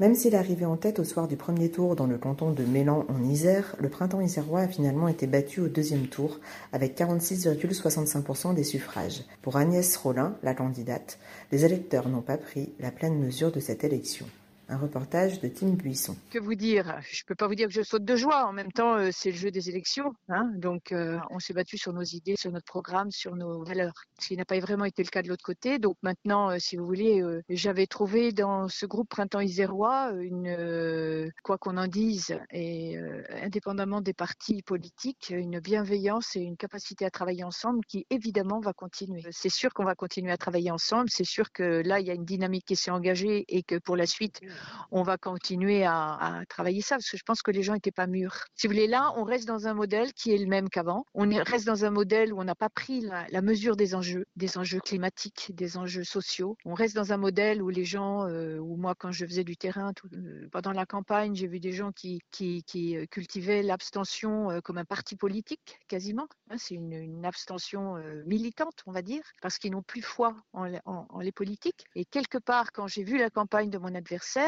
Même s'il arrivait en tête au soir du premier tour dans le canton de Mélan en Isère, le printemps isérois a finalement été battu au deuxième tour avec 46,65% des suffrages. Pour Agnès Rollin, la candidate, les électeurs n'ont pas pris la pleine mesure de cette élection. Un reportage de Tim Buisson. Que vous dire? Je peux pas vous dire que je saute de joie. En même temps, euh, c'est le jeu des élections. Hein donc, euh, on s'est battu sur nos idées, sur notre programme, sur nos valeurs. Ce qui n'a pas vraiment été le cas de l'autre côté. Donc maintenant, euh, si vous voulez, j'avais trouvé dans ce groupe Printemps Isérois une, quoi qu'on en dise, et indépendamment des partis politiques, une bienveillance et une capacité à travailler ensemble qui évidemment va continuer. C'est sûr qu'on va continuer à travailler ensemble. C'est sûr que là, il y a une dynamique qui s'est engagée et que pour la suite, on va continuer à, travailler ça parce que je pense que les gens n'étaient pas mûrs. Si vous voulez, là, on reste dans un modèle qui est le même qu'avant. On reste dans un modèle où on n'a pas pris la, mesure des enjeux, des enjeux climatiques, des enjeux sociaux. On reste dans un modèle où les gens, euh, où moi, quand je faisais du terrain euh, pendant la campagne, j'ai vu des gens qui, euh, cultivaient l'abstention comme un parti politique, quasiment. Hein, c'est une, abstention militante, on va dire, parce qu'ils n'ont plus foi en les politiques. Et quelque part, quand j'ai vu la campagne de mon adversaire,